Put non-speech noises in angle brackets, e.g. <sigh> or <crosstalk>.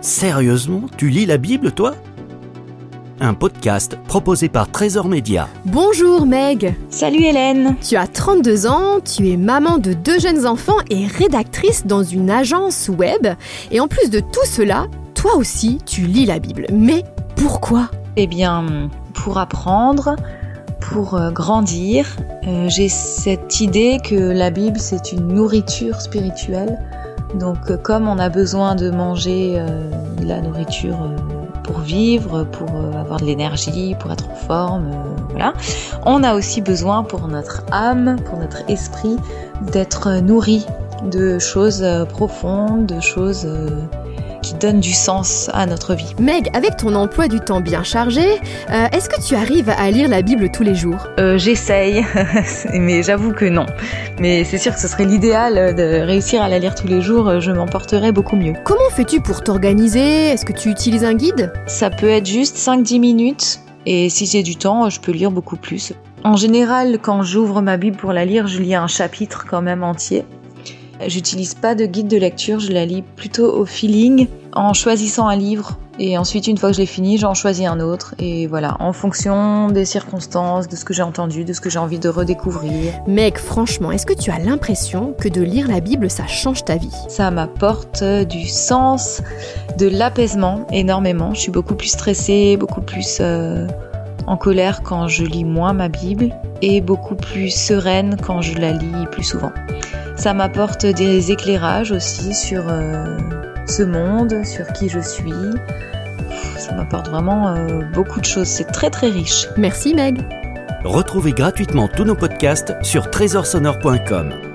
Sérieusement, tu lis la Bible, toi? Un podcast proposé par Trésor Média. Bonjour Meg Salut Hélène Tu as 32 ans, tu es maman de deux jeunes enfants et rédactrice dans une agence web. Et en plus de tout cela, toi aussi, tu lis la Bible. Mais pourquoi? Eh bien, pour apprendre, pour euh, grandir, euh, j'ai cette idée que la Bible, c'est une nourriture spirituelle donc euh, comme on a besoin de manger euh, de la nourriture euh, pour vivre, pour avoir de l'énergie, pour être en forme, voilà, on a aussi besoin pour notre âme, pour notre esprit, d'être nourri de choses profondes, de choses donne du sens à notre vie. Meg, avec ton emploi du temps bien chargé, euh, est-ce que tu arrives à lire la Bible tous les jours? Euh, J'essaye, <laughs> mais j'avoue que non. Mais c'est sûr que ce serait l'idéal de réussir à la lire tous les jours, je m'en porterais beaucoup mieux. Comment fais-tu pour t'organiser? Est-ce que tu utilises un guide? Ça peut être juste 5-10 minutes, et si j'ai du temps, je peux lire beaucoup plus. En général, quand j'ouvre ma Bible pour la lire, je lis un chapitre quand même entier. J'utilise pas de guide de lecture, je la lis plutôt au feeling, en choisissant un livre. Et ensuite, une fois que je l'ai fini, j'en choisis un autre. Et voilà, en fonction des circonstances, de ce que j'ai entendu, de ce que j'ai envie de redécouvrir. Mec, franchement, est-ce que tu as l'impression que de lire la Bible, ça change ta vie? Ça m'apporte du sens, de l'apaisement énormément. Je suis beaucoup plus stressée, beaucoup plus euh, en colère quand je lis moins ma Bible et beaucoup plus sereine quand je la lis plus souvent. Ça m'apporte des éclairages aussi sur euh, ce monde, sur qui je suis. Ça m'apporte vraiment euh, beaucoup de choses. C'est très très riche. Merci Meg. Retrouvez gratuitement tous nos podcasts sur trésorsonore.com.